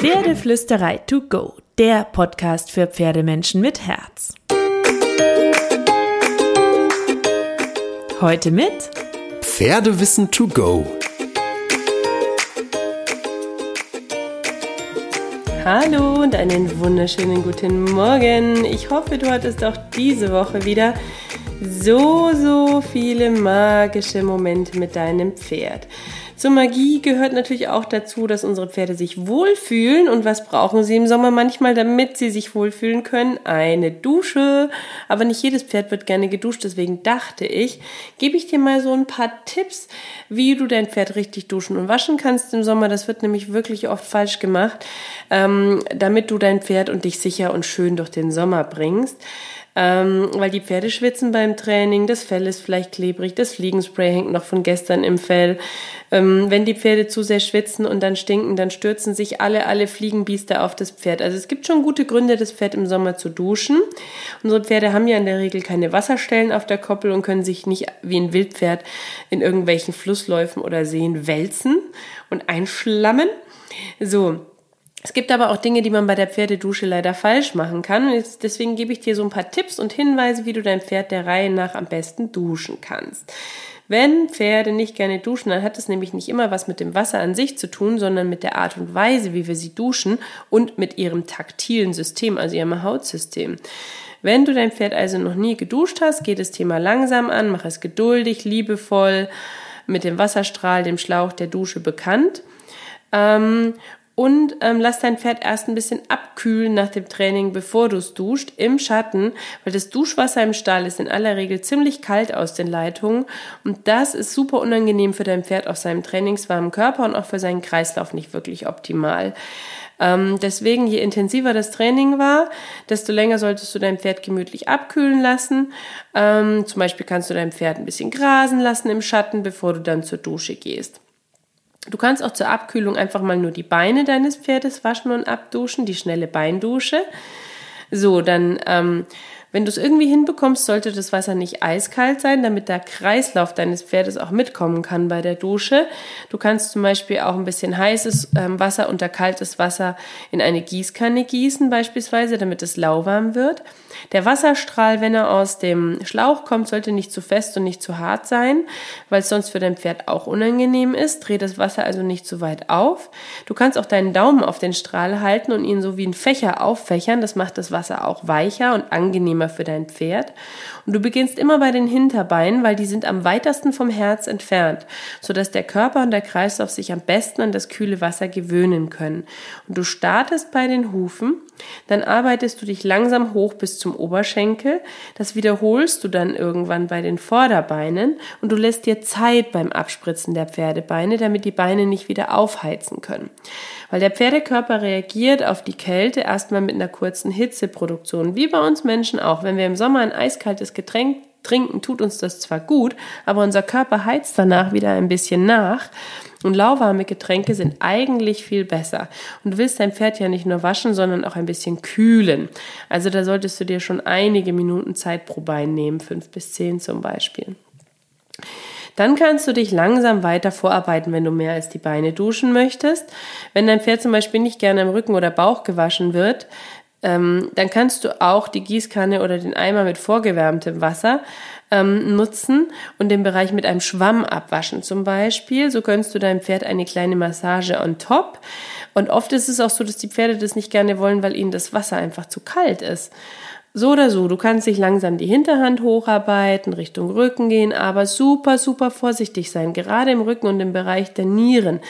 Pferdeflüsterei to go, der Podcast für Pferdemenschen mit Herz. Heute mit Pferdewissen to go. Hallo und einen wunderschönen guten Morgen. Ich hoffe, du hattest auch diese Woche wieder so, so viele magische Momente mit deinem Pferd. Zur Magie gehört natürlich auch dazu, dass unsere Pferde sich wohlfühlen. Und was brauchen sie im Sommer manchmal, damit sie sich wohlfühlen können? Eine Dusche. Aber nicht jedes Pferd wird gerne geduscht. Deswegen dachte ich, gebe ich dir mal so ein paar Tipps, wie du dein Pferd richtig duschen und waschen kannst im Sommer. Das wird nämlich wirklich oft falsch gemacht, ähm, damit du dein Pferd und dich sicher und schön durch den Sommer bringst ähm, weil die Pferde schwitzen beim Training, das Fell ist vielleicht klebrig, das Fliegenspray hängt noch von gestern im Fell. Ähm, wenn die Pferde zu sehr schwitzen und dann stinken, dann stürzen sich alle, alle Fliegenbiester auf das Pferd. Also es gibt schon gute Gründe, das Pferd im Sommer zu duschen. Unsere Pferde haben ja in der Regel keine Wasserstellen auf der Koppel und können sich nicht wie ein Wildpferd in irgendwelchen Flussläufen oder Seen wälzen und einschlammen. So, es gibt aber auch Dinge, die man bei der Pferdedusche leider falsch machen kann. Deswegen gebe ich dir so ein paar Tipps und Hinweise, wie du dein Pferd der Reihe nach am besten duschen kannst. Wenn Pferde nicht gerne duschen, dann hat es nämlich nicht immer was mit dem Wasser an sich zu tun, sondern mit der Art und Weise, wie wir sie duschen und mit ihrem taktilen System, also ihrem Hautsystem. Wenn du dein Pferd also noch nie geduscht hast, geht das Thema langsam an, mach es geduldig, liebevoll, mit dem Wasserstrahl, dem Schlauch der Dusche bekannt. Ähm, und ähm, lass dein Pferd erst ein bisschen abkühlen nach dem Training, bevor du es duscht, im Schatten, weil das Duschwasser im Stall ist in aller Regel ziemlich kalt aus den Leitungen und das ist super unangenehm für dein Pferd auf seinem trainingswarmen Körper und auch für seinen Kreislauf nicht wirklich optimal. Ähm, deswegen, je intensiver das Training war, desto länger solltest du dein Pferd gemütlich abkühlen lassen. Ähm, zum Beispiel kannst du dein Pferd ein bisschen grasen lassen im Schatten, bevor du dann zur Dusche gehst. Du kannst auch zur Abkühlung einfach mal nur die Beine deines Pferdes waschen und abduschen, die schnelle Beindusche. So, dann ähm, wenn du es irgendwie hinbekommst, sollte das Wasser nicht eiskalt sein, damit der Kreislauf deines Pferdes auch mitkommen kann bei der Dusche. Du kannst zum Beispiel auch ein bisschen heißes ähm, Wasser unter kaltes Wasser in eine Gießkanne gießen, beispielsweise, damit es lauwarm wird. Der Wasserstrahl, wenn er aus dem Schlauch kommt, sollte nicht zu fest und nicht zu hart sein, weil es sonst für dein Pferd auch unangenehm ist. Dreh das Wasser also nicht zu weit auf. Du kannst auch deinen Daumen auf den Strahl halten und ihn so wie ein Fächer auffächern. Das macht das Wasser auch weicher und angenehmer angenehmer für dein Pferd. Und du beginnst immer bei den Hinterbeinen, weil die sind am weitesten vom Herz entfernt, sodass der Körper und der Kreislauf sich am besten an das kühle Wasser gewöhnen können. Und du startest bei den Hufen, dann arbeitest du dich langsam hoch bis zum Oberschenkel, das wiederholst du dann irgendwann bei den Vorderbeinen und du lässt dir Zeit beim Abspritzen der Pferdebeine, damit die Beine nicht wieder aufheizen können. Weil der Pferdekörper reagiert auf die Kälte erstmal mit einer kurzen Hitzeproduktion, wie bei uns Menschen auch. Wenn wir im Sommer ein eiskaltes Getränk trinken, tut uns das zwar gut, aber unser Körper heizt danach wieder ein bisschen nach. Und lauwarme Getränke sind eigentlich viel besser. Und du willst dein Pferd ja nicht nur waschen, sondern auch ein bisschen kühlen. Also da solltest du dir schon einige Minuten Zeit pro Bein nehmen, fünf bis zehn zum Beispiel. Dann kannst du dich langsam weiter vorarbeiten, wenn du mehr als die Beine duschen möchtest. Wenn dein Pferd zum Beispiel nicht gerne am Rücken oder Bauch gewaschen wird, ähm, dann kannst du auch die Gießkanne oder den Eimer mit vorgewärmtem Wasser ähm, nutzen und den Bereich mit einem Schwamm abwaschen zum Beispiel. So gönnst du deinem Pferd eine kleine Massage on top. Und oft ist es auch so, dass die Pferde das nicht gerne wollen, weil ihnen das Wasser einfach zu kalt ist. So oder so, du kannst dich langsam die Hinterhand hocharbeiten, Richtung Rücken gehen, aber super, super vorsichtig sein, gerade im Rücken und im Bereich der Nieren.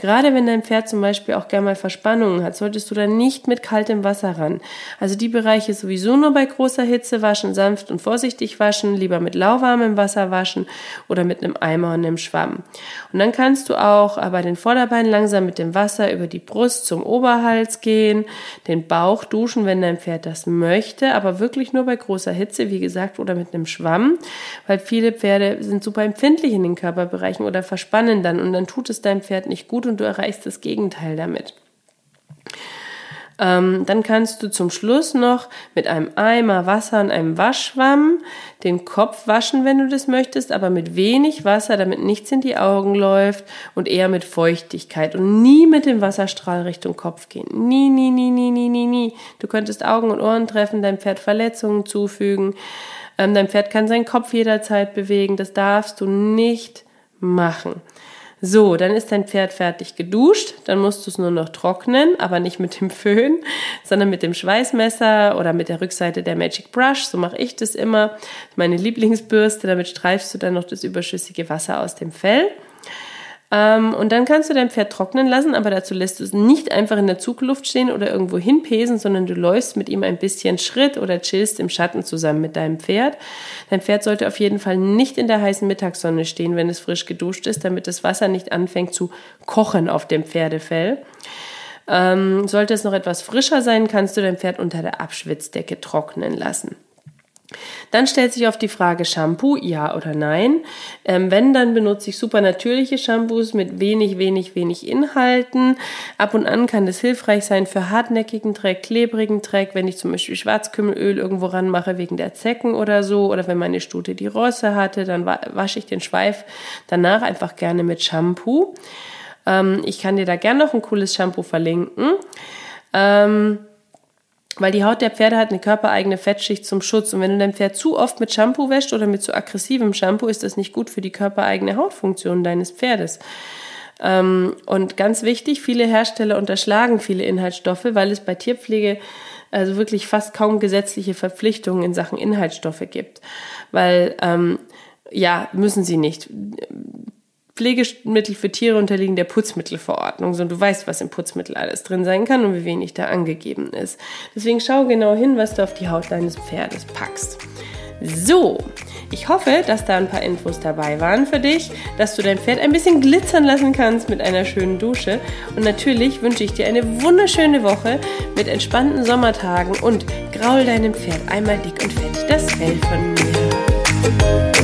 Gerade wenn dein Pferd zum Beispiel auch gerne mal Verspannungen hat, solltest du dann nicht mit kaltem Wasser ran. Also die Bereiche sowieso nur bei großer Hitze waschen, sanft und vorsichtig waschen, lieber mit lauwarmem Wasser waschen oder mit einem Eimer und einem Schwamm. Und dann kannst du auch bei den Vorderbeinen langsam mit dem Wasser über die Brust zum Oberhals gehen, den Bauch duschen, wenn dein Pferd das möchte, aber wirklich nur bei großer Hitze, wie gesagt, oder mit einem Schwamm, weil viele Pferde sind super empfindlich in den Körperbereichen oder verspannen dann und dann tut es deinem Pferd nicht gut und du erreichst das Gegenteil damit. Ähm, dann kannst du zum Schluss noch mit einem Eimer Wasser und einem Waschschwamm den Kopf waschen, wenn du das möchtest, aber mit wenig Wasser, damit nichts in die Augen läuft und eher mit Feuchtigkeit und nie mit dem Wasserstrahl Richtung Kopf gehen. Nie, nie, nie, nie, nie, nie, nie. Du könntest Augen und Ohren treffen, deinem Pferd Verletzungen zufügen. Ähm, dein Pferd kann seinen Kopf jederzeit bewegen. Das darfst du nicht machen. So, dann ist dein Pferd fertig geduscht, dann musst du es nur noch trocknen, aber nicht mit dem Föhn, sondern mit dem Schweißmesser oder mit der Rückseite der Magic Brush. So mache ich das immer. Meine Lieblingsbürste, damit streifst du dann noch das überschüssige Wasser aus dem Fell. Ähm, und dann kannst du dein Pferd trocknen lassen, aber dazu lässt du es nicht einfach in der Zugluft stehen oder irgendwo hinpesen, sondern du läufst mit ihm ein bisschen Schritt oder chillst im Schatten zusammen mit deinem Pferd. Dein Pferd sollte auf jeden Fall nicht in der heißen Mittagssonne stehen, wenn es frisch geduscht ist, damit das Wasser nicht anfängt zu kochen auf dem Pferdefell. Ähm, sollte es noch etwas frischer sein, kannst du dein Pferd unter der Abschwitzdecke trocknen lassen. Dann stellt sich auf die Frage Shampoo, ja oder nein. Ähm, wenn, dann benutze ich super natürliche Shampoos mit wenig, wenig, wenig Inhalten. Ab und an kann das hilfreich sein für hartnäckigen Dreck, klebrigen Dreck, wenn ich zum Beispiel Schwarzkümmelöl irgendwo ranmache wegen der Zecken oder so. Oder wenn meine Stute die Rosse hatte, dann wasche ich den Schweif danach einfach gerne mit Shampoo. Ähm, ich kann dir da gerne noch ein cooles Shampoo verlinken. Ähm, weil die Haut der Pferde hat eine körpereigene Fettschicht zum Schutz. Und wenn du dein Pferd zu oft mit Shampoo wäscht oder mit zu aggressivem Shampoo, ist das nicht gut für die körpereigene Hautfunktion deines Pferdes. Ähm, und ganz wichtig, viele Hersteller unterschlagen viele Inhaltsstoffe, weil es bei Tierpflege also wirklich fast kaum gesetzliche Verpflichtungen in Sachen Inhaltsstoffe gibt. Weil, ähm, ja, müssen sie nicht. Pflegemittel für Tiere unterliegen der Putzmittelverordnung, so du weißt, was im Putzmittel alles drin sein kann und wie wenig da angegeben ist. Deswegen schau genau hin, was du auf die Haut deines Pferdes packst. So, ich hoffe, dass da ein paar Infos dabei waren für dich, dass du dein Pferd ein bisschen glitzern lassen kannst mit einer schönen Dusche. Und natürlich wünsche ich dir eine wunderschöne Woche mit entspannten Sommertagen und graul deinem Pferd einmal dick und fett das Fell von mir.